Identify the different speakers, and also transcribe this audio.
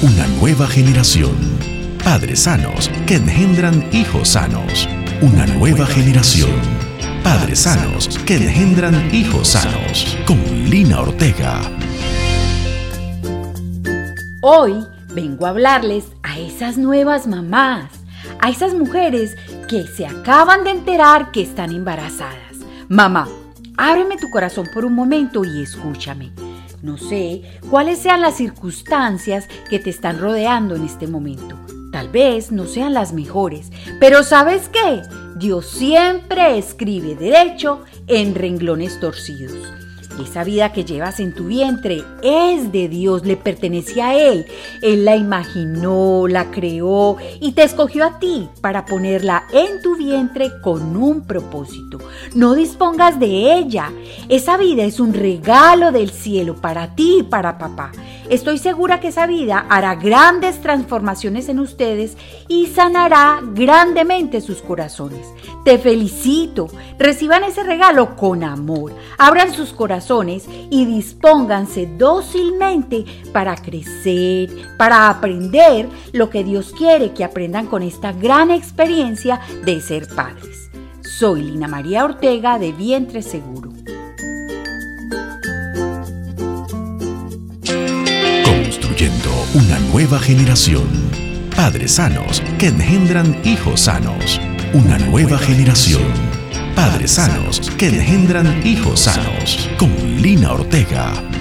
Speaker 1: una nueva generación. Padres sanos que engendran hijos sanos. Una nueva generación. Padres sanos que engendran hijos sanos. Con Lina Ortega.
Speaker 2: Hoy vengo a hablarles a esas nuevas mamás, a esas mujeres que se acaban de enterar que están embarazadas. Mamá, ábreme tu corazón por un momento y escúchame. No sé cuáles sean las circunstancias que te están rodeando en este momento. Tal vez no sean las mejores, pero ¿sabes qué? Dios siempre escribe derecho en renglones torcidos. Esa vida que llevas en tu vientre es de Dios, le pertenece a Él. Él la imaginó, la creó y te escogió a ti para ponerla en tu vientre con un propósito. No dispongas de ella. Esa vida es un regalo del cielo para ti y para papá. Estoy segura que esa vida hará grandes transformaciones en ustedes y sanará grandemente sus corazones. Te felicito. Reciban ese regalo con amor. Abran sus corazones y dispónganse dócilmente para crecer, para aprender lo que Dios quiere que aprendan con esta gran experiencia de ser padres. Soy Lina María Ortega de Vientre Seguro.
Speaker 1: Una nueva generación. Padres sanos que engendran hijos sanos. Una nueva generación. Padres sanos que engendran hijos sanos. Con Lina Ortega.